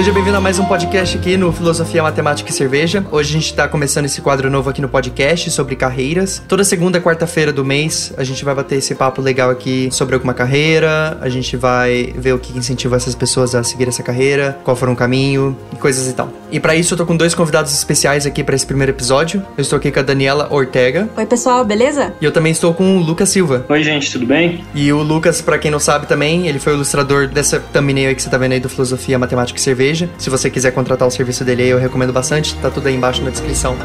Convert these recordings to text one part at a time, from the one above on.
Seja bem-vindo a mais um podcast aqui no Filosofia, Matemática e Cerveja. Hoje a gente está começando esse quadro novo aqui no podcast sobre carreiras. Toda segunda e quarta-feira do mês a gente vai bater esse papo legal aqui sobre alguma carreira. A gente vai ver o que incentiva essas pessoas a seguir essa carreira, qual for um caminho e coisas e tal. E para isso eu tô com dois convidados especiais aqui para esse primeiro episódio. Eu estou aqui com a Daniela Ortega. Oi, pessoal, beleza? E eu também estou com o Lucas Silva. Oi, gente, tudo bem? E o Lucas, para quem não sabe também, ele foi o ilustrador dessa thumbnail aí que você tá vendo aí do Filosofia, Matemática e Cerveja cerveja. Se você quiser contratar o serviço dele eu recomendo bastante. Tá tudo aí embaixo na descrição.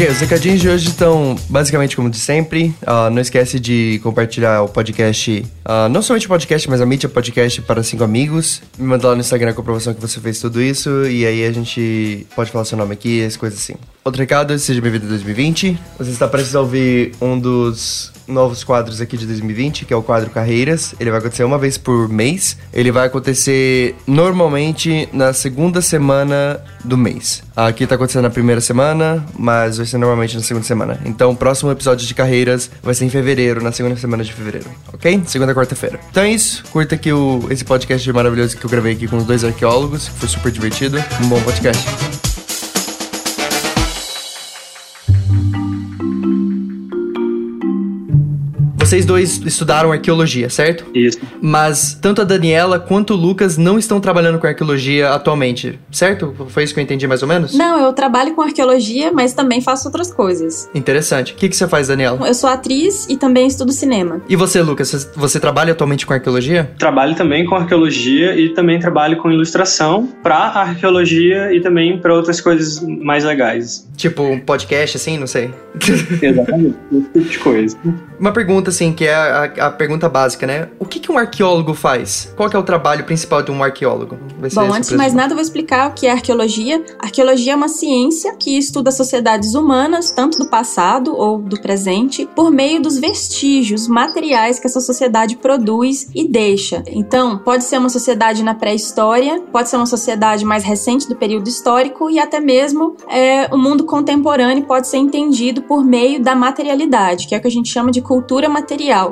Ok, os recadinhos de hoje estão basicamente como de sempre. Uh, não esquece de compartilhar o podcast, uh, não somente o podcast, mas a mídia podcast para cinco amigos. Me manda lá no Instagram a comprovação que você fez tudo isso e aí a gente pode falar seu nome aqui, as coisas assim. Outro recado, seja bem-vindo a 2020. Você está prestes a ouvir um dos novos quadros aqui de 2020, que é o quadro Carreiras. Ele vai acontecer uma vez por mês. Ele vai acontecer normalmente na segunda semana do mês. Aqui tá acontecendo na primeira semana, mas vai ser normalmente na segunda semana. Então, o próximo episódio de Carreiras vai ser em fevereiro, na segunda semana de fevereiro, ok? Segunda quarta-feira. Então é isso. Curta aqui o, esse podcast maravilhoso que eu gravei aqui com os dois arqueólogos, que foi super divertido. Um bom podcast. Vocês dois estudaram arqueologia, certo? Isso. Mas tanto a Daniela quanto o Lucas não estão trabalhando com arqueologia atualmente, certo? Foi isso que eu entendi mais ou menos? Não, eu trabalho com arqueologia, mas também faço outras coisas. Interessante. O que, que você faz, Daniela? Eu sou atriz e também estudo cinema. E você, Lucas? Você trabalha atualmente com arqueologia? Trabalho também com arqueologia e também trabalho com ilustração para arqueologia e também para outras coisas mais legais. Tipo um podcast, assim? Não sei. Exatamente. Esse tipo de coisa. Uma pergunta, assim, que é a, a pergunta básica, né? O que, que um arqueólogo faz? Qual é o trabalho principal de um arqueólogo? Bom, antes de mais nada, eu vou explicar o que é arqueologia. Arqueologia é uma ciência que estuda sociedades humanas, tanto do passado ou do presente, por meio dos vestígios materiais que essa sociedade produz e deixa. Então, pode ser uma sociedade na pré-história, pode ser uma sociedade mais recente do período histórico e até mesmo é, o mundo contemporâneo pode ser entendido por meio da materialidade, que é o que a gente chama de cultura material,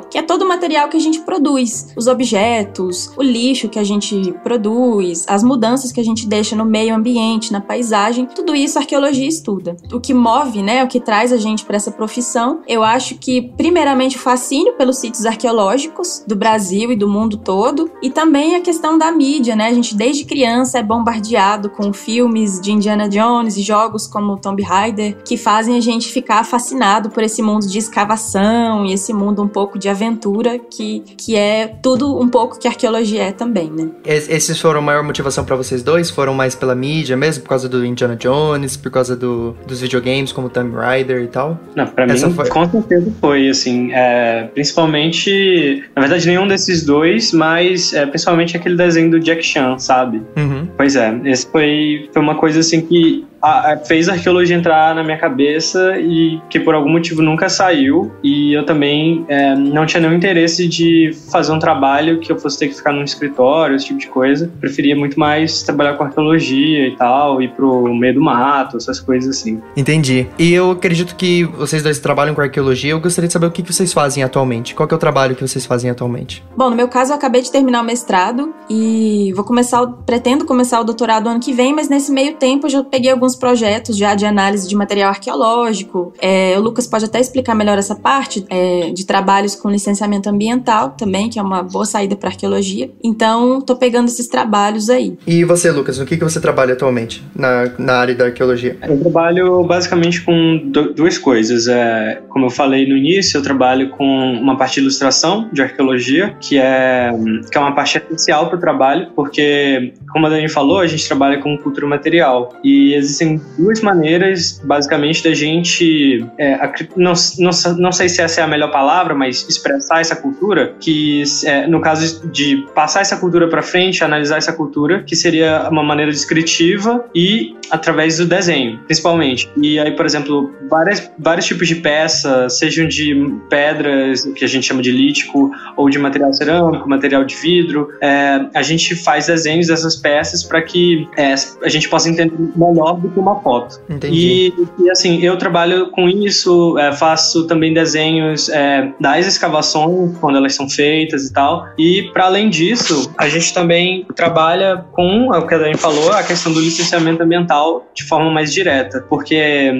que é todo o material que a gente produz, os objetos, o lixo que a gente produz, as mudanças que a gente deixa no meio ambiente, na paisagem, tudo isso a arqueologia estuda. O que move, né, o que traz a gente para essa profissão, eu acho que primeiramente o fascínio pelos sítios arqueológicos do Brasil e do mundo todo, e também a questão da mídia, né? A gente desde criança é bombardeado com filmes de Indiana Jones e jogos como Tomb Raider que fazem a gente ficar fascinado por esse mundo de escavação e esse mundo um pouco de aventura que, que é tudo um pouco que a arqueologia é também, né? Esses foram a maior motivação para vocês dois? Foram mais pela mídia mesmo? Por causa do Indiana Jones? Por causa do, dos videogames como Tomb Raider e tal? Não, pra Essa mim, foi... com certeza foi, assim, é, principalmente, na verdade, nenhum desses dois, mas é, principalmente aquele desenho do Jack Chan, sabe? Uhum. Pois é, esse foi, foi uma coisa, assim, que a, a, fez a arqueologia entrar na minha cabeça e que por algum motivo nunca saiu. E eu também é, não tinha nenhum interesse de fazer um trabalho que eu fosse ter que ficar num escritório, esse tipo de coisa. Preferia muito mais trabalhar com arqueologia e tal, ir pro meio do mato, essas coisas assim. Entendi. E eu acredito que vocês dois trabalham com arqueologia. Eu gostaria de saber o que vocês fazem atualmente. Qual é o trabalho que vocês fazem atualmente? Bom, no meu caso, eu acabei de terminar o mestrado e vou começar, pretendo começar o doutorado ano que vem, mas nesse meio tempo eu já peguei alguns alguns projetos já de análise de material arqueológico. É, o Lucas pode até explicar melhor essa parte é, de trabalhos com licenciamento ambiental também, que é uma boa saída para arqueologia. Então, tô pegando esses trabalhos aí. E você, Lucas, o que, que você trabalha atualmente na, na área da arqueologia? Eu trabalho basicamente com duas coisas. É, como eu falei no início, eu trabalho com uma parte de ilustração de arqueologia, que é, que é uma parte essencial para o trabalho, porque, como a Dani falou, a gente trabalha com cultura material. E existem duas maneiras, basicamente, da gente, é, não, não, não sei se essa é a melhor palavra, mas expressar essa cultura, que é, no caso de passar essa cultura para frente, analisar essa cultura, que seria uma maneira descritiva e através do desenho, principalmente. E aí, por exemplo, várias, vários tipos de peça, sejam de pedras, que a gente chama de lítico, ou de material cerâmico, material de vidro, é, a gente faz desenhos dessas peças para que é, a gente possa entender melhor do que uma foto. Entendi. E, e assim, eu trabalho com isso, é, faço também desenhos é, das escavações, quando elas são feitas e tal. E, para além disso, a gente também trabalha com, é o que a Dani falou, a questão do licenciamento ambiental de forma mais direta, porque é,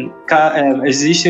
existe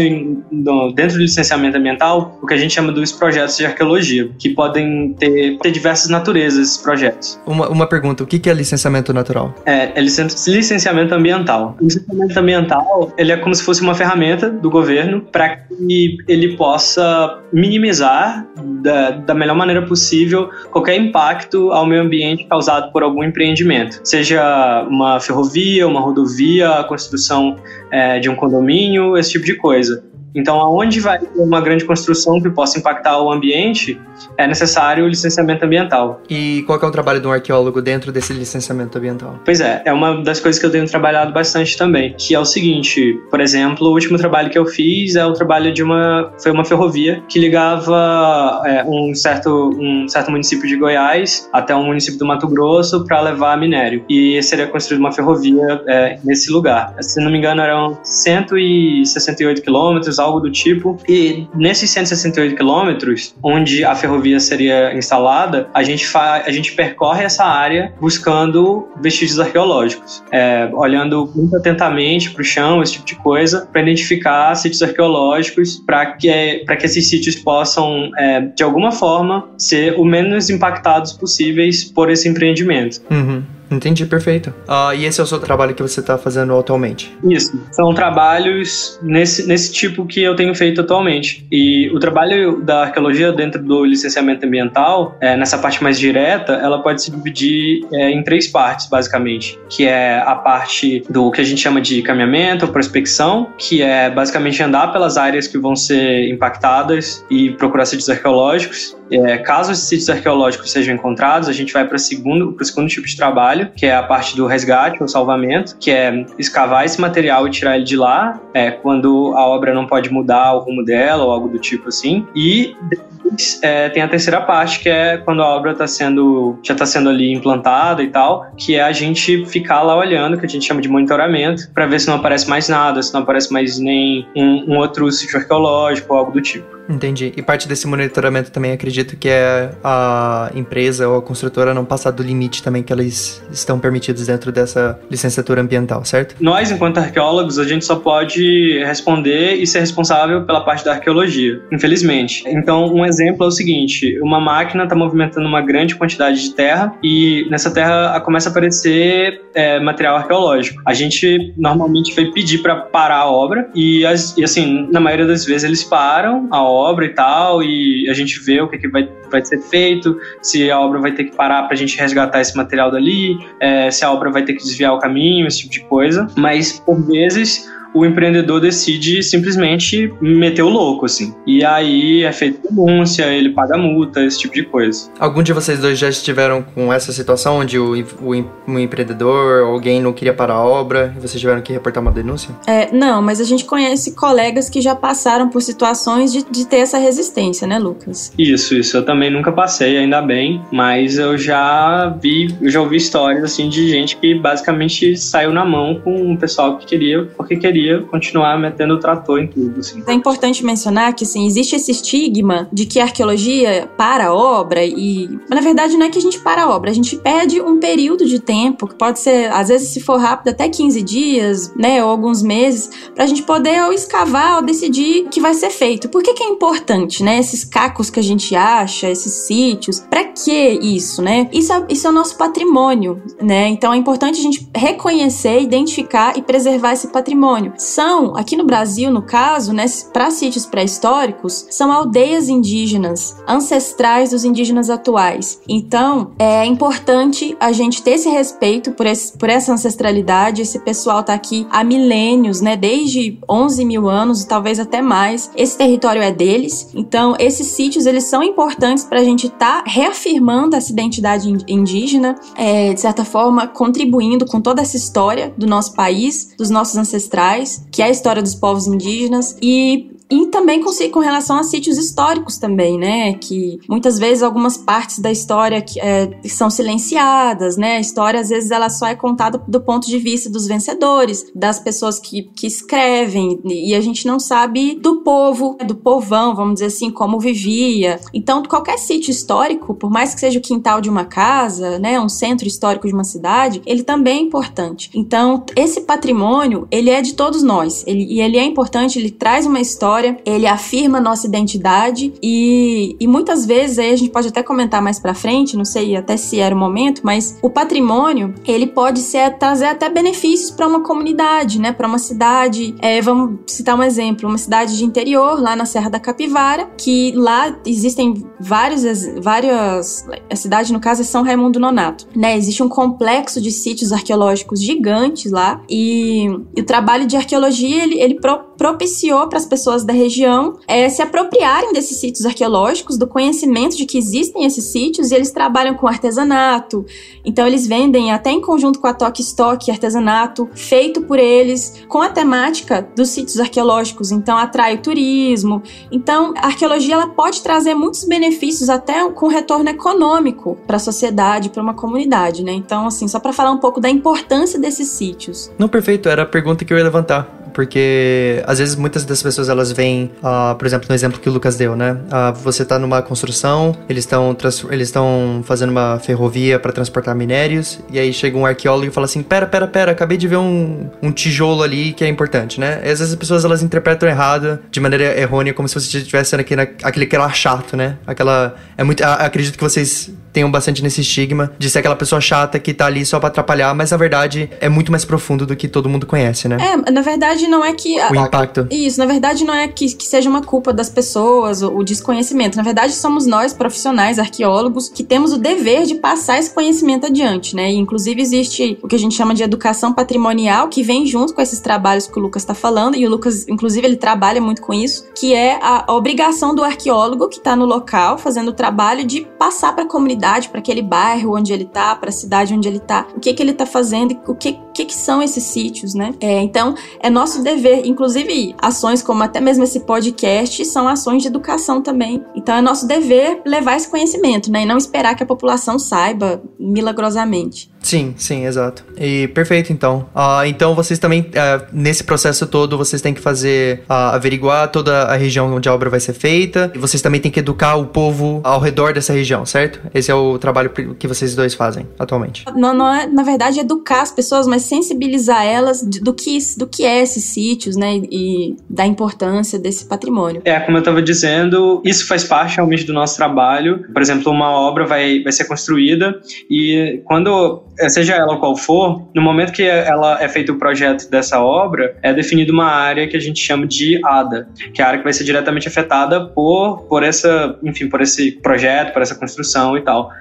dentro do licenciamento ambiental o que a gente chama dos projetos de arqueologia, que podem ter, ter diversas naturezas esses projetos. Uma, uma pergunta, o que é licenciamento natural? É, é licenciamento ambiental. Licenciamento ambiental, ele é como se fosse uma ferramenta do governo para que ele possa minimizar da, da melhor maneira possível qualquer impacto ao meio ambiente causado por algum empreendimento, seja uma ferrovia, uma rodovia, a construção é, de um condomínio, esse tipo de coisa. Então, aonde vai uma grande construção que possa impactar o ambiente, é necessário o licenciamento ambiental. E qual é o trabalho de um arqueólogo dentro desse licenciamento ambiental? Pois é, é uma das coisas que eu tenho trabalhado bastante também, que é o seguinte, por exemplo, o último trabalho que eu fiz é o trabalho de uma foi uma ferrovia que ligava é, um certo um certo município de Goiás até um município do Mato Grosso para levar minério. E seria construída uma ferrovia é, nesse lugar. Se não me engano, eram 168 quilômetros algo do tipo. E nesses 168 quilômetros, onde a ferrovia seria instalada, a gente, a gente percorre essa área buscando vestígios arqueológicos, é, olhando muito atentamente para o chão, esse tipo de coisa, para identificar sítios arqueológicos, para que, que esses sítios possam, é, de alguma forma, ser o menos impactados possíveis por esse empreendimento. Uhum. Entendi, perfeito. Uh, e esse é o seu trabalho que você está fazendo atualmente? Isso. São trabalhos nesse, nesse tipo que eu tenho feito atualmente. E o trabalho da arqueologia dentro do licenciamento ambiental, é, nessa parte mais direta, ela pode se dividir é, em três partes, basicamente. Que é a parte do que a gente chama de caminhamento, prospecção, que é basicamente andar pelas áreas que vão ser impactadas e procurar sítios arqueológicos. É, caso esses sítios arqueológicos sejam encontrados, a gente vai para o segundo, tipo de trabalho, que é a parte do resgate ou salvamento, que é escavar esse material e tirar ele de lá, é, quando a obra não pode mudar o rumo dela ou algo do tipo assim. E depois é, tem a terceira parte, que é quando a obra tá sendo, já está sendo ali implantada e tal, que é a gente ficar lá olhando, que a gente chama de monitoramento, para ver se não aparece mais nada, se não aparece mais nem um, um outro sítio arqueológico ou algo do tipo. Entendi. E parte desse monitoramento também acredito que é a empresa ou a construtora não passar do limite também que eles estão permitidos dentro dessa licenciatura ambiental, certo? Nós, enquanto arqueólogos, a gente só pode responder e ser responsável pela parte da arqueologia, infelizmente. Então, um exemplo é o seguinte: uma máquina está movimentando uma grande quantidade de terra e nessa terra começa a aparecer é, material arqueológico. A gente normalmente vai pedir para parar a obra e, assim, na maioria das vezes eles param a obra obra e tal, e a gente vê o que, que vai, vai ser feito, se a obra vai ter que parar para a gente resgatar esse material dali, é, se a obra vai ter que desviar o caminho, esse tipo de coisa. Mas, por vezes, o empreendedor decide simplesmente meter o louco, assim. E aí é feita denúncia, ele paga multa, esse tipo de coisa. Algum de vocês dois já estiveram com essa situação onde o, o, o empreendedor, alguém não queria parar a obra e vocês tiveram que reportar uma denúncia? É, não, mas a gente conhece colegas que já passaram por situações de, de ter essa resistência, né, Lucas? Isso, isso. Eu também nunca passei, ainda bem, mas eu já vi, eu já ouvi histórias, assim, de gente que basicamente saiu na mão com o pessoal que queria, porque queria queria continuar metendo o trator em tudo. Assim. É importante mencionar que assim, existe esse estigma de que a arqueologia para a obra e. Na verdade, não é que a gente para a obra, a gente pede um período de tempo, que pode ser, às vezes, se for rápido, até 15 dias, né, ou alguns meses, para a gente poder ou escavar ou decidir que vai ser feito. Por que, que é importante, né? Esses cacos que a gente acha, esses sítios, para que isso, né? Isso é, isso é o nosso patrimônio, né? Então é importante a gente reconhecer, identificar e preservar esse patrimônio são, aqui no Brasil, no caso, né, para sítios pré-históricos, são aldeias indígenas, ancestrais dos indígenas atuais. Então, é importante a gente ter esse respeito por, esse, por essa ancestralidade. Esse pessoal tá aqui há milênios, né, desde 11 mil anos, talvez até mais. Esse território é deles. Então, esses sítios, eles são importantes para a gente estar tá reafirmando essa identidade indígena, é, de certa forma, contribuindo com toda essa história do nosso país, dos nossos ancestrais que é a história dos povos indígenas, e E também com, com relação a sítios históricos também, né? Que muitas vezes algumas partes da história que, é, são silenciadas, né? A história, às vezes, ela só é contada do ponto de vista dos vencedores, das pessoas que, que escrevem, e a gente não sabe do povo, do povão, vamos dizer assim, como vivia. Então, qualquer sítio histórico, por mais que seja o quintal de uma casa, né? Um centro histórico de uma cidade, ele também é importante. Então, esse patrimônio, ele é de todos nós. Ele, e ele é importante, ele traz uma história, ele afirma nossa identidade e, e muitas vezes, aí a gente pode até comentar mais pra frente, não sei até se era o momento, mas o patrimônio, ele pode ser, trazer até benefícios para uma comunidade, né? Para uma cidade. É, vamos citar um exemplo, uma cidade de interior, lá na Serra da Capivara, que lá existem vários, várias. A cidade, no caso, é São Raimundo Nonato, né? Existe um complexo de sítios arqueológicos gigantes lá e, e o trabalho de arqueologia ele, ele pro, propiciou para as pessoas da região é, se apropriarem desses sítios arqueológicos, do conhecimento de que existem esses sítios e eles trabalham com artesanato. Então eles vendem até em conjunto com a Toque Stock artesanato feito por eles com a temática dos sítios arqueológicos. Então atrai o turismo. Então a arqueologia ela pode trazer muitos benefícios até com retorno econômico para a sociedade, para uma comunidade, né? Então assim, só para falar um pouco da importância desses sítios. Não, perfeito, era a pergunta que eu ia levantar porque às vezes muitas das pessoas elas vêm, uh, por exemplo, no exemplo que o Lucas deu, né? Uh, você está numa construção, eles estão eles estão fazendo uma ferrovia para transportar minérios e aí chega um arqueólogo e fala assim: "Pera, pera, pera, acabei de ver um, um tijolo ali que é importante, né?" E às vezes as pessoas elas interpretam errado, de maneira errônea, como se você estivesse na, aquele que era chato, né? Aquela é muito acredito que vocês tenham bastante nesse estigma de ser aquela pessoa chata que tá ali só para atrapalhar, mas na verdade é muito mais profundo do que todo mundo conhece, né? É, na verdade não é que. O impacto. Isso, na verdade não é que, que seja uma culpa das pessoas, o, o desconhecimento. Na verdade, somos nós, profissionais, arqueólogos, que temos o dever de passar esse conhecimento adiante, né? E, inclusive, existe o que a gente chama de educação patrimonial, que vem junto com esses trabalhos que o Lucas está falando, e o Lucas, inclusive, ele trabalha muito com isso, que é a, a obrigação do arqueólogo que está no local fazendo o trabalho de passar para a comunidade, para aquele bairro onde ele está, para a cidade onde ele está, o que que ele está fazendo, o que, que que são esses sítios, né? É, então, é nosso dever, inclusive ações como até mesmo esse podcast, são ações de educação também. Então é nosso dever levar esse conhecimento, né? E não esperar que a população saiba milagrosamente. Sim, sim, exato. E perfeito, então. Uh, então vocês também, uh, nesse processo todo, vocês têm que fazer, uh, averiguar toda a região onde a obra vai ser feita. E vocês também têm que educar o povo ao redor dessa região, certo? Esse é o trabalho que vocês dois fazem atualmente. Não, não é, na verdade, educar as pessoas, mas sensibilizar elas do que, do que é esses sítios, né? E da importância desse patrimônio. É, como eu estava dizendo, isso faz parte realmente do nosso trabalho. Por exemplo, uma obra vai, vai ser construída e quando é, seja ela qual for, no momento que ela é feito o projeto dessa obra, é definida uma área que a gente chama de ADA, que é a área que vai ser diretamente afetada por, por essa, enfim, por esse projeto, por essa construção e tal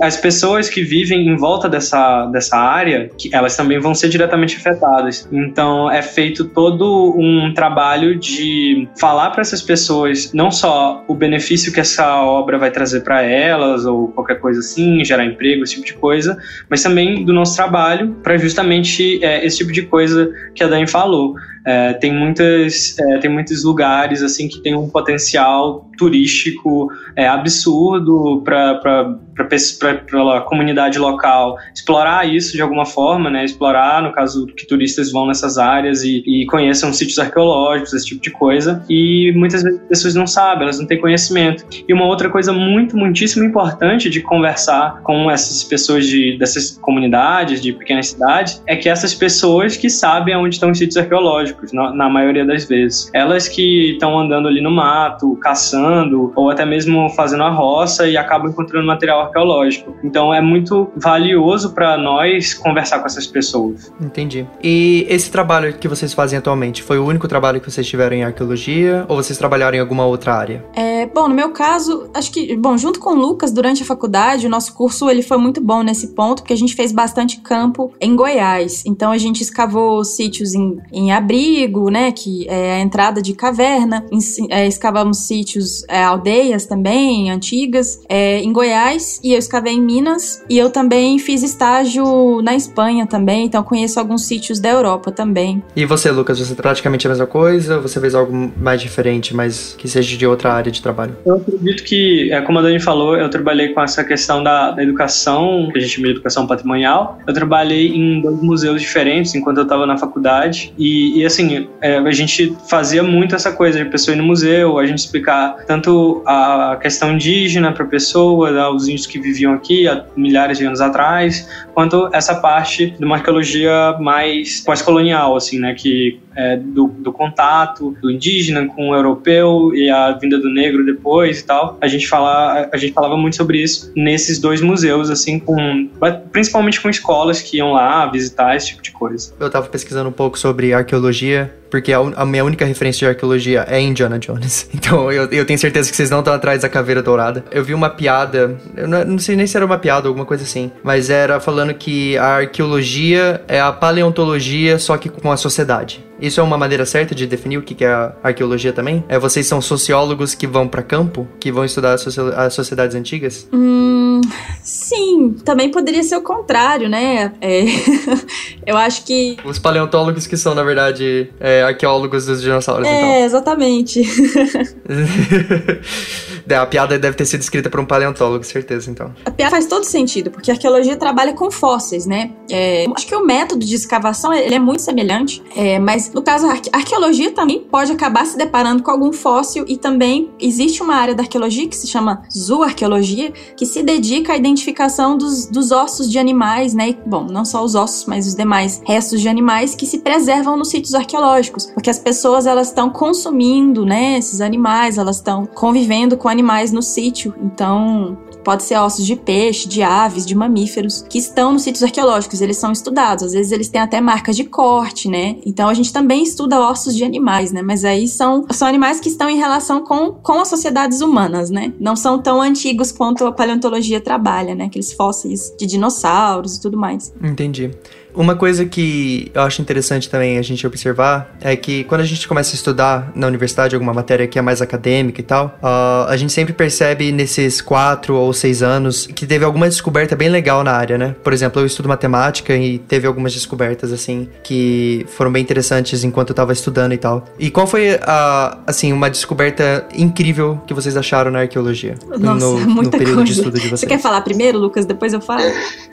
as pessoas que vivem em volta dessa, dessa área, que elas também vão ser diretamente afetadas. Então é feito todo um trabalho de falar para essas pessoas não só o benefício que essa obra vai trazer para elas ou qualquer coisa assim, gerar emprego, esse tipo de coisa, mas também do nosso trabalho para justamente é, esse tipo de coisa que a Dani falou. É, tem, muitas, é, tem muitos lugares assim que tem um potencial turístico é, absurdo para a comunidade local explorar isso de alguma forma, né? Explorar, no caso que turistas vão nessas áreas e, e conheçam sítios arqueológicos, esse tipo de coisa. E muitas vezes as pessoas não sabem, elas não têm conhecimento. E uma outra coisa muito, muitíssimo importante de conversar com essas pessoas de, dessas comunidades, de pequenas cidades, é que essas pessoas que sabem onde estão os sítios arqueológicos na, na maioria das vezes. Elas que estão andando ali no mato, caçando, ou até mesmo fazendo a roça e acabam encontrando material arqueológico. Então é muito valioso para nós conversar com essas pessoas. Entendi. E esse trabalho que vocês fazem atualmente foi o único trabalho que vocês tiveram em arqueologia ou vocês trabalharam em alguma outra área? É, Bom, no meu caso, acho que, bom, junto com o Lucas, durante a faculdade, o nosso curso ele foi muito bom nesse ponto, porque a gente fez bastante campo em Goiás. Então a gente escavou sítios em, em abrigo, né, que é a entrada de caverna, em, é, escavamos sítios, é, aldeias também, antigas, é, em Goiás, e eu escavei em Minas, e eu também fiz estágio na Espanha também, então conheço alguns sítios da Europa também. E você, Lucas, você praticamente a mesma coisa? Você fez algo mais diferente, mas que seja de outra área de trabalho? Eu acredito que, é, como a Dani falou, eu trabalhei com essa questão da, da educação, que a gente chama de educação patrimonial. Eu trabalhei em dois museus diferentes enquanto eu estava na faculdade. E, e assim, é, a gente fazia muito essa coisa de pessoa ir no museu, a gente explicar tanto a questão indígena para a pessoa, né, os índios que viviam aqui há milhares de anos atrás, quanto essa parte de uma arqueologia mais pós-colonial, assim, né, que é, do, do, contato do indígena com o europeu e a vinda do negro depois e tal. A gente, fala, a gente falava muito sobre isso nesses dois museus, assim, com principalmente com escolas que iam lá visitar esse tipo de coisa. Eu tava pesquisando um pouco sobre arqueologia porque a, a, minha única referência de arqueologia é Indiana Jones. Então eu, eu tenho certeza que vocês não estão atrás da caveira dourada. Eu vi uma piada, eu não, não, sei nem se era uma piada ou alguma coisa assim, mas era falando que a arqueologia é a paleontologia, só que com a sociedade. Isso é uma maneira certa de definir o que é a arqueologia também? É vocês são sociólogos que vão para campo, que vão estudar as, sociedades antigas? Hum, sim, também poderia ser o contrário, né? É, eu acho que os paleontólogos que são na verdade é, arqueólogos dos dinossauros. É, então. exatamente. É, a piada deve ter sido escrita por um paleontólogo, certeza, então. A piada faz todo sentido, porque a arqueologia trabalha com fósseis, né? É, acho que o método de escavação ele é muito semelhante, é, mas no caso, a arqueologia também pode acabar se deparando com algum fóssil e também existe uma área da arqueologia que se chama zooarqueologia, que se dedica à identificação dos, dos ossos de animais, né? E, bom, não só os ossos, mas os demais restos de animais que se preservam nos sítios arqueológicos, porque as pessoas elas estão consumindo, né, esses animais, elas estão convivendo com animais no sítio. Então, pode ser ossos de peixe, de aves, de mamíferos, que estão nos sítios arqueológicos. Eles são estudados. Às vezes eles têm até marcas de corte, né? Então a gente também estuda ossos de animais, né? Mas aí são, são animais que estão em relação com, com as sociedades humanas, né? Não são tão antigos quanto a paleontologia trabalha, né? Aqueles fósseis de dinossauros e tudo mais. Entendi. Uma coisa que eu acho interessante também a gente observar é que quando a gente começa a estudar na universidade alguma matéria que é mais acadêmica e tal, uh, a gente sempre percebe nesses quatro ou seis anos que teve alguma descoberta bem legal na área, né? Por exemplo, eu estudo matemática e teve algumas descobertas, assim, que foram bem interessantes enquanto eu tava estudando e tal. E qual foi, a, assim, uma descoberta incrível que vocês acharam na arqueologia? Nossa, no, muita no período coisa. de estudo de vocês? Você quer falar primeiro, Lucas? Depois eu falo?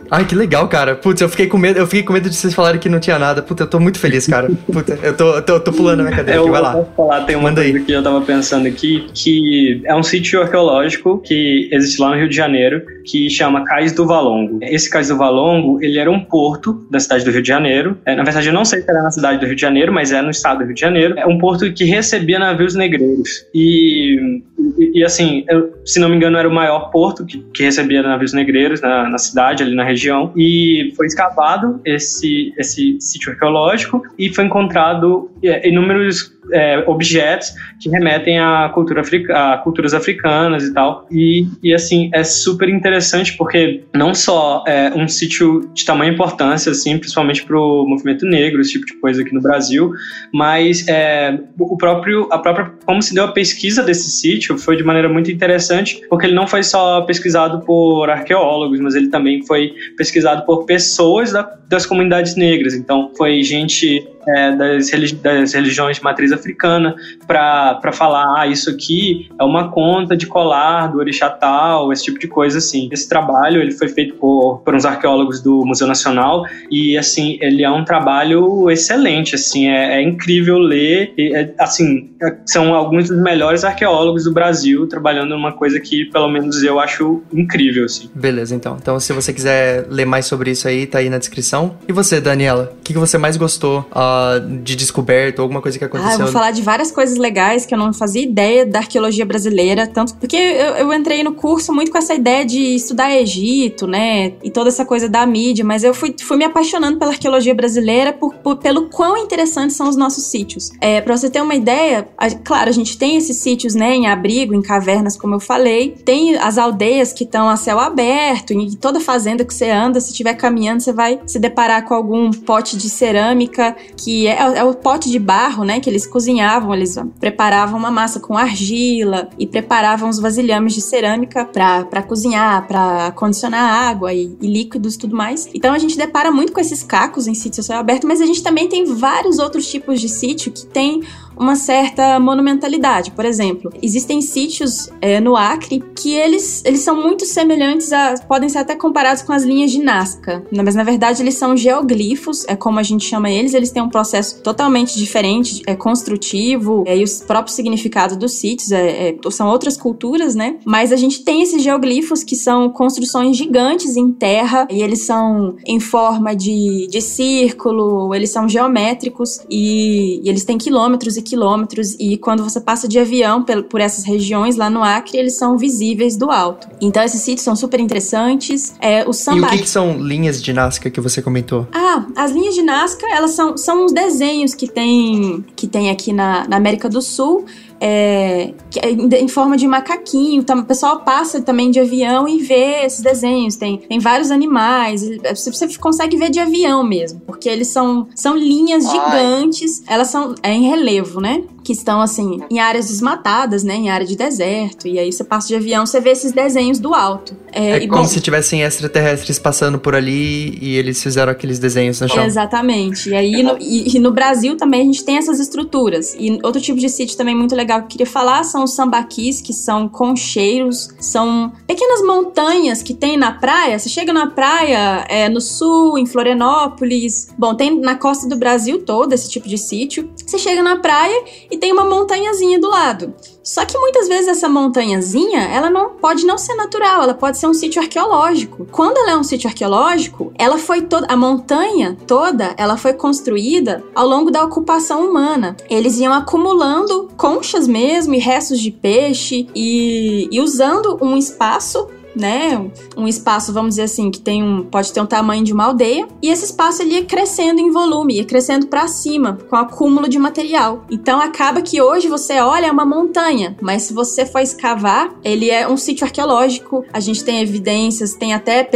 Ai, que legal, cara. Putz, eu fiquei com medo, eu fiquei com medo de vocês falarem que não tinha nada. Puta, eu tô muito feliz, cara. Puta, eu tô, eu tô, eu tô pulando na minha cadeira eu aqui, vai lá. Posso falar, tem uma Manda coisa aí. que eu tava pensando aqui, que é um sítio arqueológico que existe lá no Rio de Janeiro, que chama Cais do Valongo. Esse Cais do Valongo, ele era um porto da cidade do Rio de Janeiro. É, na verdade, eu não sei se era na cidade do Rio de Janeiro, mas é no estado do Rio de Janeiro. É um porto que recebia navios negreiros. E, e, assim, eu, se não me engano, era o maior porto que, que recebia navios negreiros na, na cidade, ali na região. E foi escavado esse, esse sítio arqueológico e foi encontrado é, inúmeros é, objetos que remetem a, cultura africa, a culturas africanas e tal. E, e assim, é super interessante porque não só é um sítio de tamanha importância, assim, principalmente para o movimento negro, esse tipo de coisa aqui no Brasil, mas é, o próprio, a própria, como se deu a pesquisa desse sítio foi de maneira muito interessante, porque ele não foi só pesquisado por arqueólogos, mas ele também foi pesquisado por pessoas da, das comunidades negras. Então, foi gente é, das, religi das, religiões de matriz africana para falar, ah, isso aqui é uma conta de colar do orixá tal, esse tipo de coisa assim. Esse trabalho ele foi feito por, por uns arqueólogos do Museu Nacional e assim ele é um trabalho excelente, assim é, é incrível ler, e, é, assim são alguns dos melhores arqueólogos do Brasil trabalhando numa coisa que pelo menos eu acho incrível, assim. Beleza, então. Então se você quiser ler mais sobre isso aí, tá aí na descrição. E você, Daniela, o que, que você mais gostou? Uh, uh, de descoberta, alguma coisa que aconteceu? Ah, eu vou falar de várias coisas legais que eu não fazia ideia da arqueologia brasileira, tanto porque eu, eu entrei no curso muito com essa ideia de estudar Egito, né, e toda essa coisa da mídia, mas eu fui, fui me apaixonando pela arqueologia brasileira por, por pelo quão interessantes são os nossos sítios. É, para você ter uma ideia, a, claro, a gente tem esses sítios, né, em abrigo, em cavernas, como eu falei, tem as aldeias que estão a céu aberto, em toda fazenda que você anda, se estiver caminhando, você vai se deparar com algum pote de cerâmica, que é, é o pote de barro, né, que eles cozinhavam, eles preparavam uma massa com argila e preparavam os vasilhames de cerâmica para cozinhar, para condicionar água e, e líquidos e tudo mais. Então a gente depara muito com esses cacos em sítios a céu aberto, mas a gente também tem vários outros tipos de sítio que tem uma certa monumentalidade. Por exemplo, existem sítios é, no Acre que eles, eles são muito semelhantes a. podem ser até comparados com as linhas de Nazca, mas na verdade eles são geoglifos, é como a gente chama eles, eles têm um processo totalmente diferente, é construtivo, é, e os próprios significados dos sítios é, é, são outras culturas, né? Mas a gente tem esses geoglifos que são construções gigantes em terra e eles são em forma de, de círculo, eles são geométricos e, e eles têm quilômetros e quilômetros e quando você passa de avião por essas regiões lá no Acre, eles são visíveis do alto. Então esses sítios são super interessantes. É, o samba... E o que, que, são linhas de Nazca que você comentou? Ah, as linhas de Nazca, elas são, são uns desenhos que tem, que tem aqui na, na América do Sul é, é em forma de macaquinho. Então, o pessoal passa também de avião e vê esses desenhos. Tem, tem vários animais. Você consegue ver de avião mesmo, porque eles são, são linhas Ai. gigantes. Elas são é em relevo, né? Que estão assim em áreas desmatadas, né, em área de deserto. E aí você passa de avião, você vê esses desenhos do alto. É, é como bom, se tivessem extraterrestres passando por ali e eles fizeram aqueles desenhos no chão. Exatamente. E aí no, e, e, no Brasil também a gente tem essas estruturas. E outro tipo de sítio também muito legal que eu queria falar são os sambaquis, que são concheiros, são pequenas montanhas que tem na praia. Você chega na praia é, no sul, em Florianópolis. Bom, tem na costa do Brasil todo esse tipo de sítio. Você chega na praia e tem uma montanhazinha do lado. Só que muitas vezes essa montanhazinha, ela não pode não ser natural, ela pode ser um sítio arqueológico. Quando ela é um sítio arqueológico, ela foi toda a montanha toda, ela foi construída ao longo da ocupação humana. Eles iam acumulando conchas mesmo e restos de peixe e, e usando um espaço né, um espaço, vamos dizer assim, que tem um, pode ter um tamanho de uma aldeia, e esse espaço ele ia crescendo em volume, ia crescendo para cima, com acúmulo de material. Então acaba que hoje você olha é uma montanha, mas se você for escavar, ele é um sítio arqueológico. A gente tem evidências, tem até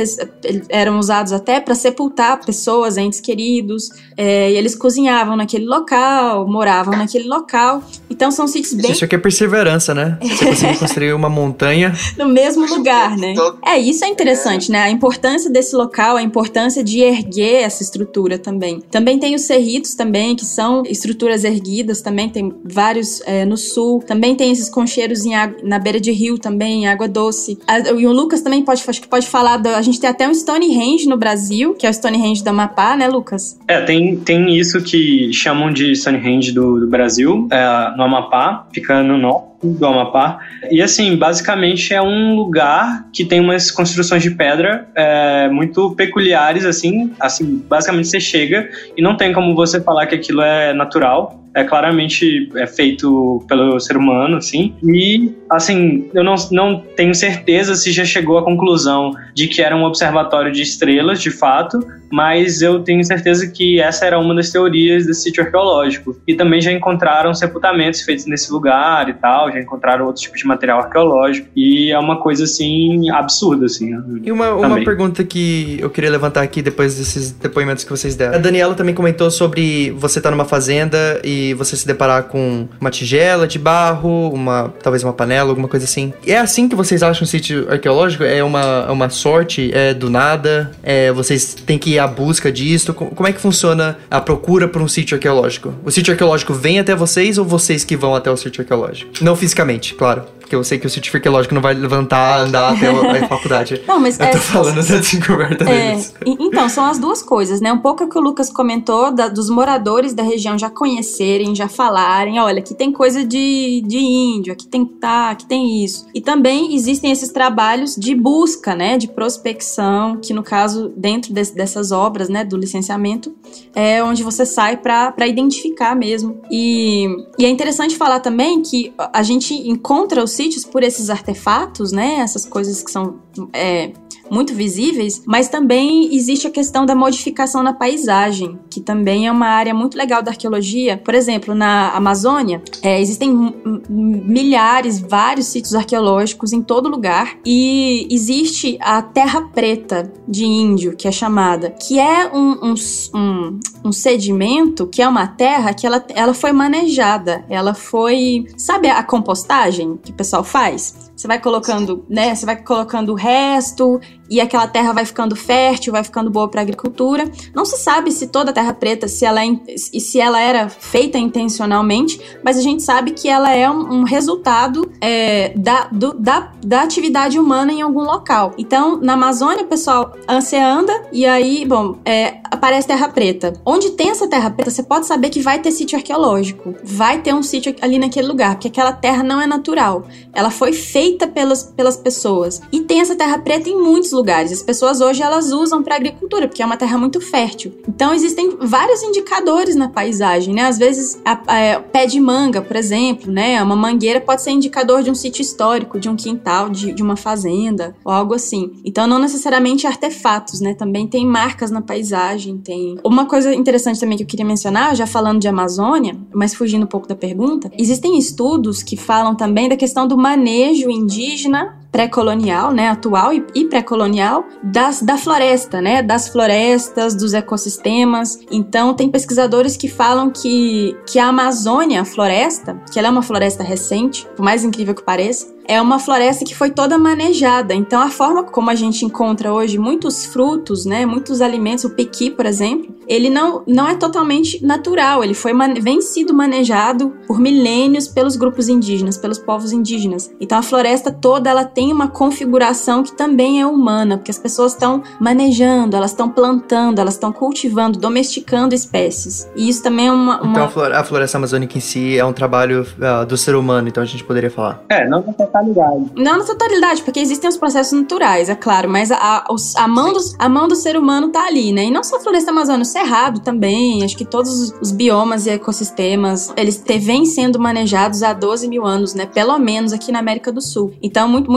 eram usados até para sepultar pessoas, entes queridos. É, e eles cozinhavam naquele local, moravam naquele local. Então são sítios bem. Isso aqui é perseverança, né? Você conseguir construir uma montanha no mesmo lugar, né? Né? É, isso é interessante, né? A importância desse local, a importância de erguer essa estrutura também. Também tem os cerritos também, que são estruturas erguidas também, tem vários é, no sul. Também tem esses concheiros em água, na beira de rio também, em água doce. e o Lucas também pode, acho que pode falar, do, a gente tem até um Stonehenge no Brasil, que é o Stonehenge do Amapá, né, Lucas? É, tem, tem isso que chamam de Stonehenge do, do Brasil, é, no Amapá, ficando no norte do Amapá. E assim, basicamente é um lugar que tem umas construções de pedra é, muito peculiares, assim. Assim, basicamente você chega e não tem como você falar que aquilo é natural é claramente é feito pelo ser humano, assim. E, assim, eu não, não tenho certeza se já chegou à conclusão de que era um observatório de estrelas, de fato, mas eu tenho certeza que essa era uma das teorias desse sítio arqueológico. E também já encontraram sepultamentos feitos nesse lugar e tal, já encontraram outros tipos de material arqueológico. E é uma coisa, assim, absurda, assim. E uma, uma pergunta que eu queria levantar aqui depois desses depoimentos que vocês deram. A Daniela também comentou sobre você estar tá numa fazenda e você se deparar com uma tigela de barro, uma talvez uma panela, alguma coisa assim. É assim que vocês acham um sítio arqueológico? É uma, é uma sorte? É do nada? É, vocês têm que à busca disso? Como é que funciona a procura por um sítio arqueológico? O sítio arqueológico vem até vocês ou vocês que vão até o sítio arqueológico? Não fisicamente, claro. Porque eu sei que o sítio arqueológico não vai levantar, andar até a faculdade. Não, mas eu é, tô falando da descoberta é, deles. Então, são as duas coisas, né? Um pouco o que o Lucas comentou da, dos moradores da região já conhecerem, já falarem, olha, aqui tem coisa de, de índio, aqui tem tá, aqui tem isso. E também existem esses trabalhos de busca, né? De prospecção, que no caso, dentro de, dessas obras, né? Do licenciamento, é onde você sai para identificar mesmo. E, e é interessante falar também que a gente encontra os sítios por esses artefatos, né? Essas coisas que são é, muito visíveis, mas também existe a questão da modificação na paisagem, que também é uma área muito legal da arqueologia. Por exemplo, na Amazônia, é, existem milhares, vários sítios arqueológicos em todo lugar e existe a Terra Preta de Índio, que é chamada, que é um, um, um, um sedimento, que é uma terra que ela, ela foi manejada, ela foi. Sabe a compostagem que o pessoal faz? Você vai colocando, né? Você vai colocando o resto e aquela terra vai ficando fértil, vai ficando boa para agricultura. Não se sabe se toda a terra preta, se ela, é, se ela era feita intencionalmente, mas a gente sabe que ela é um, um resultado é, da, do, da, da atividade humana em algum local. Então, na Amazônia, pessoal, você anda e aí, bom, é, aparece terra preta. Onde tem essa terra preta, você pode saber que vai ter sítio arqueológico. Vai ter um sítio ali naquele lugar, porque aquela terra não é natural. Ela foi feita feita pelas, pelas pessoas. E tem essa terra preta em muitos lugares. As pessoas hoje elas usam para agricultura, porque é uma terra muito fértil. Então existem vários indicadores na paisagem, né? Às vezes, a, a, pé de manga, por exemplo, né? Uma mangueira pode ser indicador de um sítio histórico, de um quintal, de, de uma fazenda, ou algo assim. Então não necessariamente artefatos, né? Também tem marcas na paisagem, tem... Uma coisa interessante também que eu queria mencionar, já falando de Amazônia, mas fugindo um pouco da pergunta, existem estudos que falam também da questão do manejo indígena pré-colonial, né, atual e, e pré-colonial das da floresta, né, das florestas, dos ecossistemas. Então tem pesquisadores que falam que que a Amazônia, a floresta, que ela é uma floresta recente, por mais incrível que pareça, é uma floresta que foi toda manejada. Então, a forma como a gente encontra hoje muitos frutos, né, muitos alimentos, o pequi, por exemplo, ele não, não é totalmente natural. Ele foi vem sido manejado por milênios pelos grupos indígenas, pelos povos indígenas. Então, a floresta toda ela tem uma configuração que também é humana, porque as pessoas estão manejando, elas estão plantando, elas estão cultivando, domesticando espécies. E isso também é uma. uma... Então, a floresta amazônica em si é um trabalho uh, do ser humano. Então, a gente poderia falar. É, não totalidade. Não na totalidade, porque existem os processos naturais, é claro, mas a, a, a, mão, do, a mão do ser humano tá ali, né? E não só a floresta amazônica, o cerrado também, acho que todos os biomas e ecossistemas, eles vêm sendo manejados há 12 mil anos, né? Pelo menos aqui na América do Sul. Então, muito,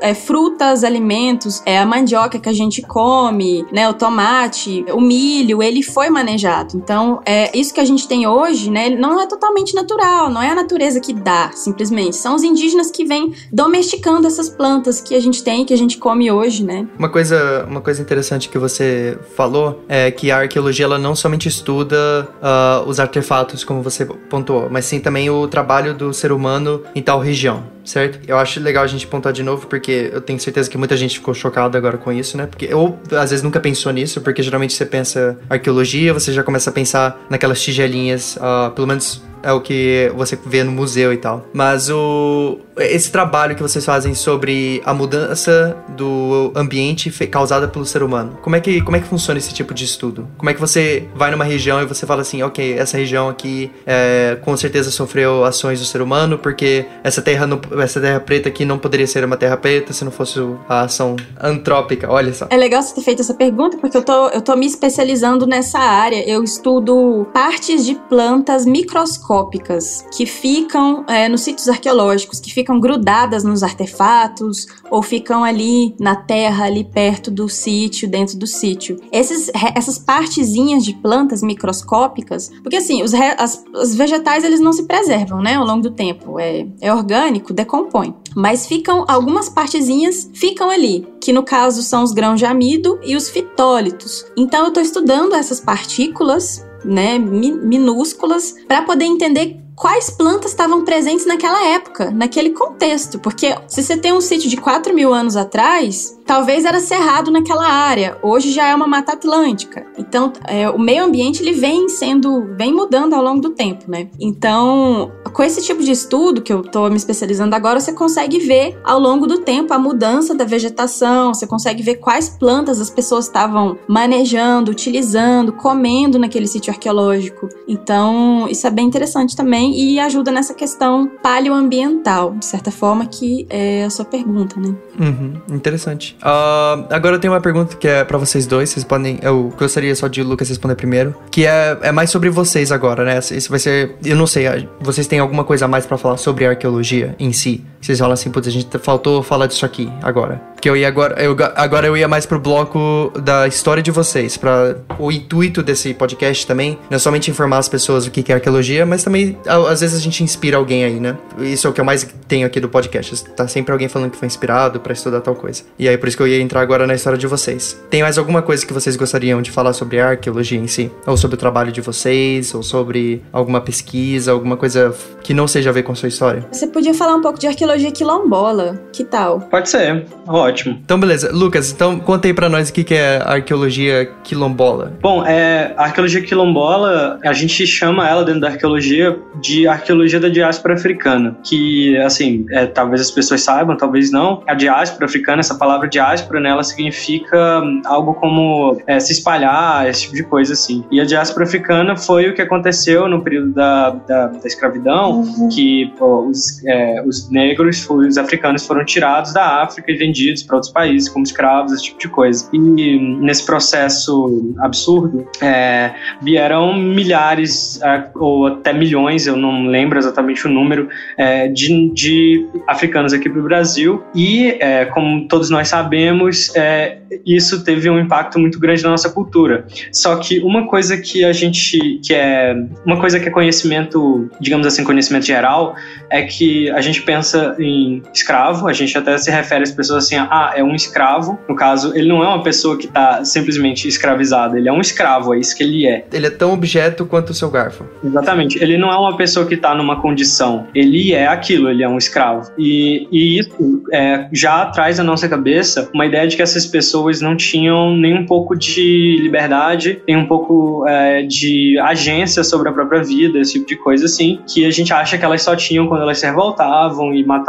é, frutas, alimentos, é, a mandioca que a gente come, né? O tomate, o milho, ele foi manejado. Então, é, isso que a gente tem hoje, né? Não é totalmente natural, não é a natureza que dá, simplesmente. São os indígenas que vêm domesticando essas plantas que a gente tem, que a gente come hoje, né? Uma coisa, uma coisa interessante que você falou é que a arqueologia ela não somente estuda uh, os artefatos, como você pontuou, mas sim também o trabalho do ser humano em tal região, certo? Eu acho legal a gente pontuar de novo, porque eu tenho certeza que muita gente ficou chocada agora com isso, né? Porque eu, às vezes, nunca pensou nisso, porque geralmente você pensa arqueologia, você já começa a pensar naquelas tigelinhas, uh, pelo menos é o que você vê no museu e tal. Mas o esse trabalho que vocês fazem sobre a mudança do ambiente causada pelo ser humano. Como é que como é que funciona esse tipo de estudo? Como é que você vai numa região e você fala assim, ok, essa região aqui é, com certeza sofreu ações do ser humano porque essa terra não, essa terra preta aqui não poderia ser uma terra preta se não fosse a ação antrópica. Olha só. É legal você ter feito essa pergunta porque eu tô eu tô me especializando nessa área. Eu estudo partes de plantas microscópicas microscópicas que ficam é, nos sítios arqueológicos, que ficam grudadas nos artefatos ou ficam ali na terra, ali perto do sítio, dentro do sítio. Esses, essas partezinhas de plantas microscópicas, porque assim, os, as, os vegetais eles não se preservam, né, ao longo do tempo. É, é orgânico, decompõe. Mas ficam, algumas partezinhas ficam ali, que no caso são os grãos de amido e os fitólitos. Então eu estou estudando essas partículas né, minúsculas, para poder entender quais plantas estavam presentes naquela época, naquele contexto. Porque se você tem um sítio de 4 mil anos atrás, talvez era cerrado naquela área, hoje já é uma mata atlântica. Então, é, o meio ambiente ele vem sendo, vem mudando ao longo do tempo, né? Então, com esse tipo de estudo que eu estou me especializando agora, você consegue ver ao longo do tempo a mudança da vegetação, você consegue ver quais plantas as pessoas estavam manejando, utilizando, comendo naquele sítio arqueológico. Então, isso é bem interessante também e ajuda nessa questão paleoambiental, de certa forma, que é a sua pergunta, né? Uhum, interessante. Uh, agora eu tenho uma pergunta que é para vocês dois. Vocês podem. Eu gostaria só de o Lucas responder primeiro. Que é, é mais sobre vocês agora, né? Isso vai ser. Eu não sei, vocês têm alguma coisa a mais para falar sobre a arqueologia em si? Vocês falam assim, putz, a gente faltou falar disso aqui agora. Porque eu ia agora. Eu, agora eu ia mais pro bloco da história de vocês. para O intuito desse podcast também não é somente informar as pessoas o que é arqueologia, mas também às vezes a gente inspira alguém aí, né? Isso é o que eu mais tenho aqui do podcast. Tá sempre alguém falando que foi inspirado para estudar tal coisa. E aí por isso que eu ia entrar agora na história de vocês. Tem mais alguma coisa que vocês gostariam de falar sobre a arqueologia em si? Ou sobre o trabalho de vocês? Ou sobre alguma pesquisa? Alguma coisa que não seja a ver com a sua história? Você podia falar um pouco de arqueologia quilombola. Que tal? Pode ser. Ótimo. Então, beleza. Lucas, então conta aí pra nós o que é a arqueologia quilombola. Bom, é, a arqueologia quilombola, a gente chama ela dentro da arqueologia de arqueologia da diáspora africana. Que, assim, é, talvez as pessoas saibam, talvez não. A diáspora africana, essa palavra diáspora, né, ela significa hum, algo como é, se espalhar, esse tipo de coisa, assim. E a diáspora africana foi o que aconteceu no período da, da, da escravidão, uhum. que pô, os, é, os negros, os africanos foram tirados da África e vendidos para outros países como escravos, esse tipo de coisa. E nesse processo absurdo, é, vieram milhares é, ou até milhões, eu não lembro exatamente o número, é, de, de africanos aqui para o Brasil. E, é, como todos nós sabemos, é, isso teve um impacto muito grande na nossa cultura. Só que uma coisa que a gente, que é uma coisa que é conhecimento, digamos assim, conhecimento geral, é que a gente pensa em escravo, a gente até se refere às pessoas assim, ah, é um escravo. No caso, ele não é uma pessoa que está simplesmente escravizada, ele é um escravo, é isso que ele é. Ele é tão objeto quanto o seu garfo. Exatamente. Ele não é uma pessoa que está numa condição, ele é aquilo, ele é um escravo. E, e isso é, já traz à nossa cabeça uma ideia de que essas pessoas não tinham nem um pouco de liberdade, nem um pouco é, de agência sobre a própria vida, esse tipo de coisa assim, que a gente acha que elas só tinham quando elas se revoltavam e matavam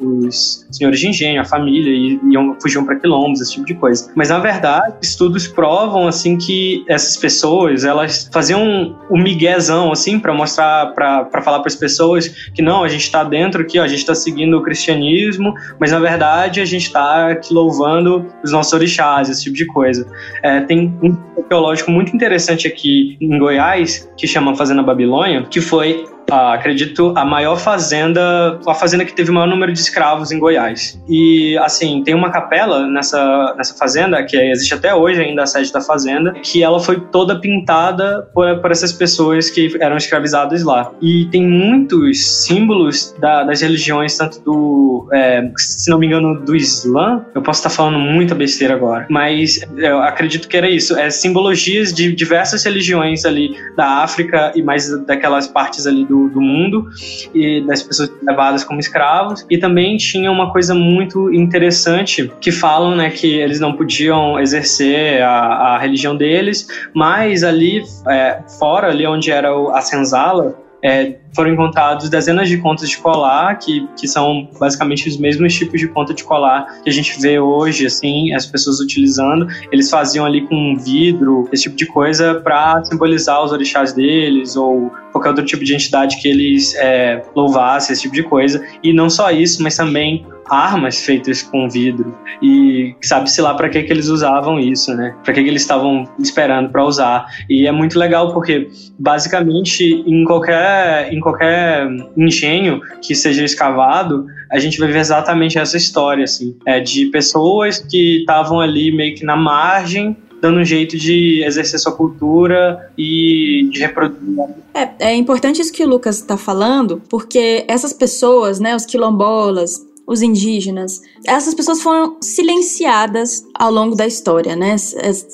os senhores de engenho, a família, e iam, fugiam para quilombos, esse tipo de coisa. Mas na verdade, estudos provam assim que essas pessoas, elas faziam um, miguezão assim para mostrar, para falar para as pessoas que não, a gente está dentro aqui, ó, a gente está seguindo o cristianismo, mas na verdade a gente está aqui louvando os nossos orixás, esse tipo de coisa. É, tem um arqueológico muito interessante aqui em Goiás, que chama Fazenda Babilônia, que foi ah, acredito, a maior fazenda, a fazenda que teve o maior número de escravos em Goiás. E, assim, tem uma capela nessa, nessa fazenda, que existe até hoje ainda a sede da fazenda, que ela foi toda pintada por, por essas pessoas que eram escravizadas lá. E tem muitos símbolos da, das religiões, tanto do, é, se não me engano, do Islã. Eu posso estar falando muita besteira agora, mas eu acredito que era isso. É simbologias de diversas religiões ali da África e mais daquelas partes ali do do, mundo e das pessoas levadas como escravos. E também tinha uma coisa muito interessante que falam, né, que eles não podiam exercer a, a religião deles, mas ali é, fora, ali onde era a senzala, é, foram encontrados dezenas de contas de colar, que, que são basicamente os mesmos tipos de conta de colar que a gente vê hoje, assim, as pessoas utilizando. Eles faziam ali com vidro, esse tipo de coisa, para simbolizar os orixás deles ou qualquer outro tipo de entidade que eles é, louvassem, esse tipo de coisa. E não só isso, mas também armas feitas com vidro e sabe-se lá para que, que eles usavam isso, né? Para que, que eles estavam esperando para usar. E é muito legal porque basicamente em qualquer em qualquer engenho que seja escavado, a gente vai ver exatamente essa história assim, é de pessoas que estavam ali meio que na margem dando um jeito de exercer sua cultura e de reproduzir. É, é importante isso que o Lucas está falando, porque essas pessoas, né, os quilombolas, os indígenas. Essas pessoas foram silenciadas ao longo da história, né?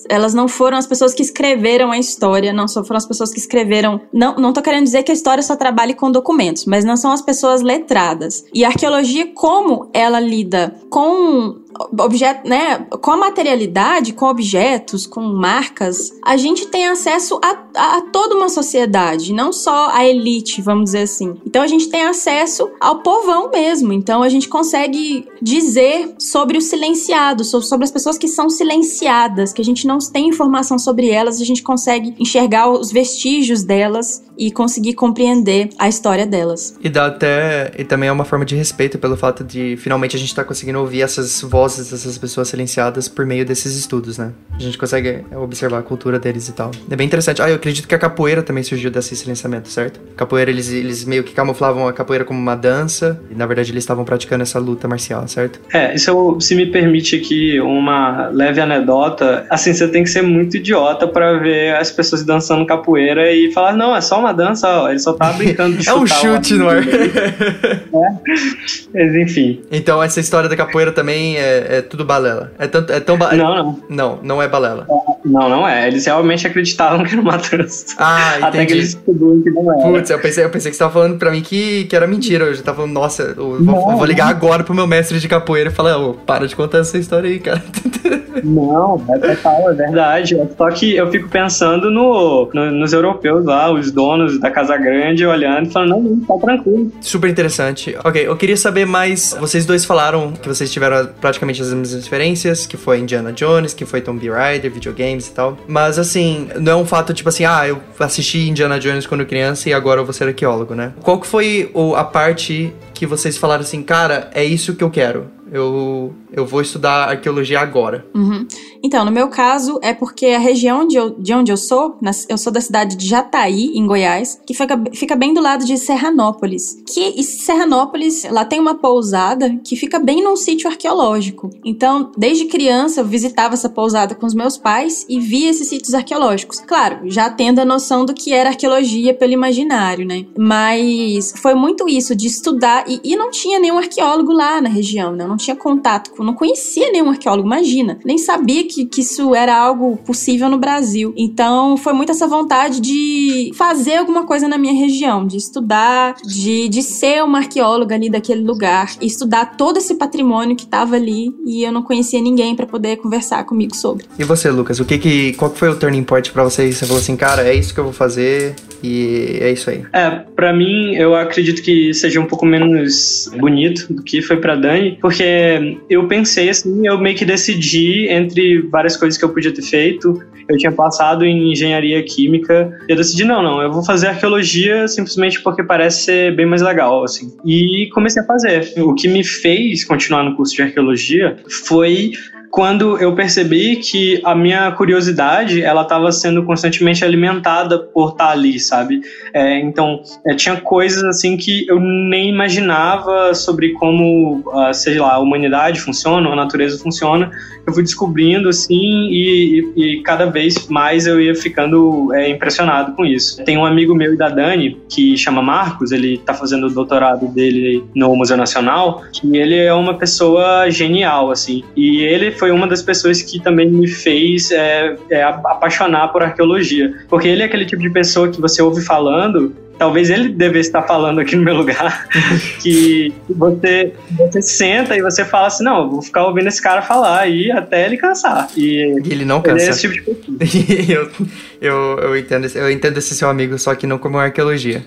Elas não foram as pessoas que escreveram a história, não só foram as pessoas que escreveram. Não, não tô querendo dizer que a história só trabalhe com documentos, mas não são as pessoas letradas. E a arqueologia, como ela lida com objeto, né, com a materialidade, com objetos, com marcas, a gente tem acesso a, a, a, toda uma sociedade, não só a elite, vamos dizer assim. Então a gente tem acesso ao povão mesmo. Então a gente consegue dizer sobre o silenciado, sobre, as pessoas que são silenciadas, que a gente não tem informação sobre elas, a gente consegue enxergar os vestígios delas e conseguir compreender a história delas. E dá até e também é uma forma de respeito pelo fato de finalmente a gente estar tá conseguindo ouvir essas vozes vozes dessas pessoas silenciadas por meio desses estudos, né? A gente consegue observar a cultura deles e tal. É bem interessante. Ah, eu acredito que a capoeira também surgiu desse silenciamento, certo? Capoeira, eles, eles meio que camuflavam a capoeira como uma dança e, na verdade, eles estavam praticando essa luta marcial, certo? É, isso se me permite aqui uma leve anedota. Assim, você tem que ser muito idiota para ver as pessoas dançando capoeira e falar, não, é só uma dança, ó, ele só tá brincando de É um chute no ar. é. Mas, enfim. Então, essa história da capoeira também é é, tudo balela. É, tanto, é tão ba... Não, não. Não, não é balela. Não, não é. Eles realmente acreditavam que era uma trança. Ah, entendi. Até que eles descobriram que não era. Putz, eu pensei, eu pensei que você tava falando pra mim que, que era mentira. Eu já tava falando, nossa, eu vou, vou ligar agora pro meu mestre de capoeira e falar, ô, para de contar essa história aí, cara. Não, é total, é verdade. Só que eu fico pensando no, no, nos europeus lá, os donos da Casa Grande, olhando e falando, não, não, tá tranquilo. Super interessante. Ok, eu queria saber mais. Vocês dois falaram que vocês tiveram praticamente as mesmas referências, que foi Indiana Jones, que foi Tomb Raider, videogames e tal. Mas assim, não é um fato tipo assim, ah, eu assisti Indiana Jones quando criança e agora eu vou ser arqueólogo, né? Qual que foi a parte que vocês falaram assim, cara, é isso que eu quero? Eu eu vou estudar arqueologia agora. Uhum. Então, no meu caso, é porque a região de, eu, de onde eu sou, eu sou da cidade de Jataí, em Goiás, que fica, fica bem do lado de Serranópolis. Que Serranópolis, lá tem uma pousada que fica bem num sítio arqueológico. Então, desde criança, eu visitava essa pousada com os meus pais e via esses sítios arqueológicos. Claro, já tendo a noção do que era arqueologia pelo imaginário, né? Mas foi muito isso, de estudar, e, e não tinha nenhum arqueólogo lá na região, né? Não tinha contato com não conhecia nenhum arqueólogo, imagina. Nem sabia que, que isso era algo possível no Brasil. Então, foi muito essa vontade de fazer alguma coisa na minha região, de estudar, de, de ser uma arqueóloga ali daquele lugar, e estudar todo esse patrimônio que estava ali e eu não conhecia ninguém para poder conversar comigo sobre. E você, Lucas, o que que qual que foi o turning point para você? Você falou assim, cara, é isso que eu vou fazer e é isso aí. É, para mim, eu acredito que seja um pouco menos bonito do que foi para Dani, porque eu pensei assim, eu meio que decidi entre várias coisas que eu podia ter feito. Eu tinha passado em engenharia química. Eu decidi, não, não, eu vou fazer arqueologia simplesmente porque parece ser bem mais legal, assim. E comecei a fazer. O que me fez continuar no curso de arqueologia foi quando eu percebi que a minha curiosidade ela estava sendo constantemente alimentada por estar tá ali, sabe? É, então é, tinha coisas assim que eu nem imaginava sobre como, uh, sei lá, a humanidade funciona, a natureza funciona. Eu fui descobrindo assim e, e, e cada vez mais eu ia ficando é, impressionado com isso. Tem um amigo meu e da Dani que chama Marcos, ele está fazendo o doutorado dele no Museu Nacional, e ele é uma pessoa genial assim. E ele foi foi uma das pessoas que também me fez é, é, apaixonar por arqueologia. Porque ele é aquele tipo de pessoa que você ouve falando talvez ele devesse estar falando aqui no meu lugar, que você, você senta e você fala assim, não, vou ficar ouvindo esse cara falar aí até ele cansar. E, e ele não cansa. Ele é esse tipo de eu, eu, eu, entendo, eu entendo esse seu amigo, só que não como arqueologia.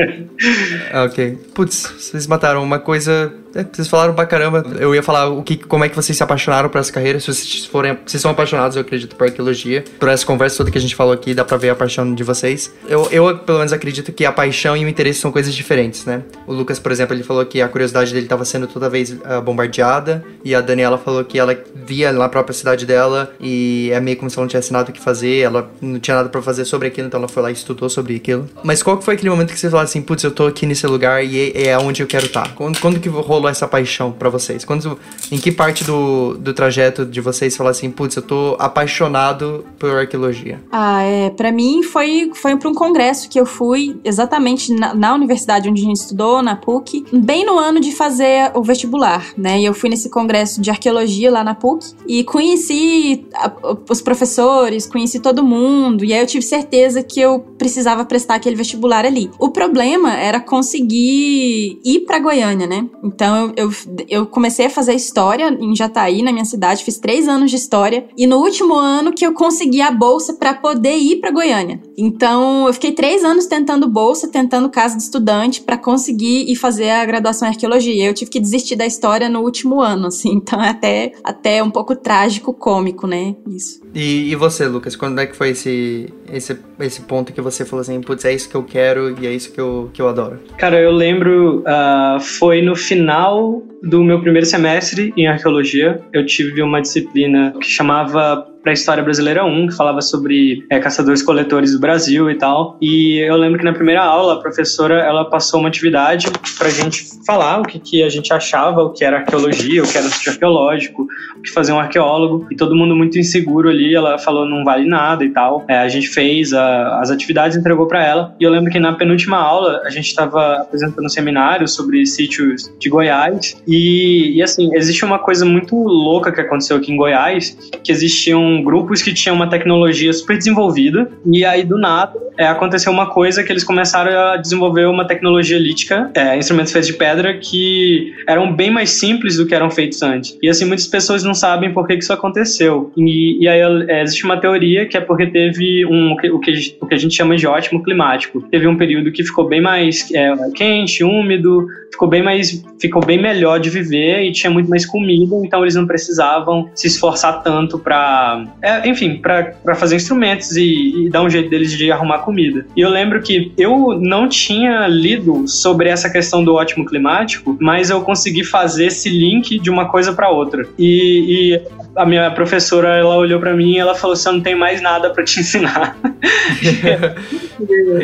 ok. Putz, vocês mataram uma coisa é, vocês falaram pra caramba. Eu ia falar o que, como é que vocês se apaixonaram por essa carreira. Se vocês forem. Vocês são apaixonados, eu acredito, por arqueologia. Por essa conversa toda que a gente falou aqui, dá pra ver a paixão de vocês. Eu, eu pelo menos, acredito que a paixão e o interesse são coisas diferentes, né? O Lucas, por exemplo, ele falou que a curiosidade dele estava sendo toda vez uh, bombardeada. E a Daniela falou que ela via na própria cidade dela e é meio como se ela não tivesse nada o que fazer. Ela não tinha nada para fazer sobre aquilo, então ela foi lá e estudou sobre aquilo. Mas qual que foi aquele momento que você falou assim, putz, eu tô aqui nesse lugar e é, é onde eu quero estar? Tá? Quando, quando que rolou rolou essa paixão para vocês? Quando, em que parte do, do trajeto de vocês falar assim, putz, eu tô apaixonado por arqueologia? Ah, é, para mim foi foi para um congresso que eu fui exatamente na, na, universidade onde a gente estudou, na PUC, bem no ano de fazer o vestibular, né? E eu fui nesse congresso de arqueologia lá na PUC e conheci a, os professores, conheci todo mundo, e aí eu tive certeza que eu precisava prestar aquele vestibular ali. O problema era conseguir ir para Goiânia, né? Então eu, eu, eu comecei a fazer história em Jataí, na minha cidade, fiz três anos de história, e no último ano que eu consegui a bolsa para poder ir para Goiânia. Então eu fiquei três anos tentando bolsa, tentando casa de estudante para conseguir ir fazer a graduação em arqueologia. Eu tive que desistir da história no último ano, assim, então é até, até um pouco trágico, cômico, né? Isso. E, e você, Lucas, quando é que foi esse, esse, esse ponto que você falou assim, putz, é isso que eu quero e é isso que eu, que eu adoro? Cara, eu lembro, uh, foi no final Tchau! Do meu primeiro semestre em arqueologia, eu tive uma disciplina que chamava para História Brasileira 1, que falava sobre é, caçadores-coletores do Brasil e tal. E eu lembro que na primeira aula a professora ela passou uma atividade para a gente falar o que, que a gente achava, o que era arqueologia, o que era sítio arqueológico, o que fazia um arqueólogo. E todo mundo muito inseguro ali, ela falou não vale nada e tal. É, a gente fez a, as atividades, entregou para ela. E eu lembro que na penúltima aula a gente estava apresentando um seminário sobre sítios de Goiás. E, e assim, existe uma coisa muito louca que aconteceu aqui em Goiás, que existiam grupos que tinham uma tecnologia super desenvolvida e aí do nada é, aconteceu uma coisa que eles começaram a desenvolver uma tecnologia lítica, é, instrumentos feitos de pedra que eram bem mais simples do que eram feitos antes. E assim muitas pessoas não sabem por que, que isso aconteceu. E, e aí é, existe uma teoria que é porque teve um o que, o que a gente chama de ótimo climático. Teve um período que ficou bem mais é, quente, úmido, ficou bem mais ficou bem melhor de viver e tinha muito mais comida, então eles não precisavam se esforçar tanto para é, enfim, para fazer instrumentos e, e, dar um jeito deles de arrumar comida. E eu lembro que eu não tinha lido sobre essa questão do ótimo climático, mas eu consegui fazer esse link de uma coisa para outra. E, e, a minha professora, ela olhou para mim e ela falou eu não tenho mais nada para te ensinar.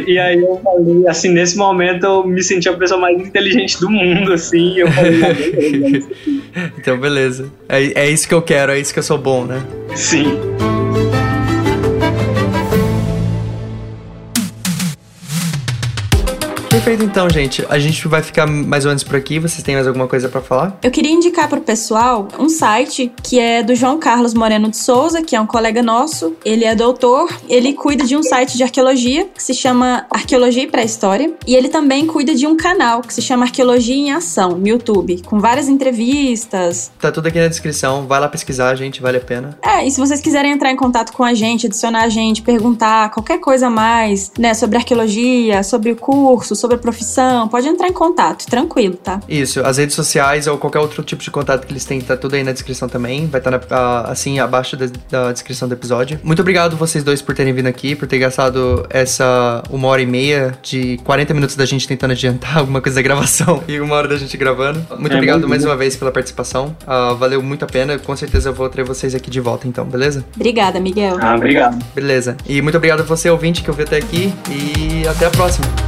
e, e, aí eu falei, assim, nesse momento eu me senti a pessoa mais inteligente do mundo, assim, eu falei, então beleza. É, é isso que eu quero, é isso que eu sou bom, né? Sim. Perfeito, então, gente. A gente vai ficar mais ou menos por aqui. Vocês têm mais alguma coisa para falar? Eu queria indicar para o pessoal um site que é do João Carlos Moreno de Souza, que é um colega nosso. Ele é doutor. Ele cuida de um site de arqueologia que se chama Arqueologia e Pré-História. E ele também cuida de um canal que se chama Arqueologia em Ação no YouTube, com várias entrevistas. Tá tudo aqui na descrição. Vai lá pesquisar, gente. Vale a pena. É, e se vocês quiserem entrar em contato com a gente, adicionar a gente, perguntar qualquer coisa a mais, né, sobre arqueologia, sobre o curso, sobre sobre a profissão, pode entrar em contato, tranquilo, tá? Isso, as redes sociais ou qualquer outro tipo de contato que eles têm, tá tudo aí na descrição também. Vai estar tá assim abaixo da, da, descrição do episódio. Muito obrigado vocês dois por terem vindo aqui, por ter gastado essa uma hora e meia de 40 minutos da gente tentando adiantar alguma coisa da gravação e uma hora da gente gravando. Muito é obrigado muito mais uma vez pela participação. Uh, valeu muito a pena. Com certeza eu vou ter vocês aqui de volta, então, beleza? Obrigada, Miguel. Ah, obrigado. Beleza. E muito obrigado a você, ouvinte, que ouviu até aqui. E até a próxima.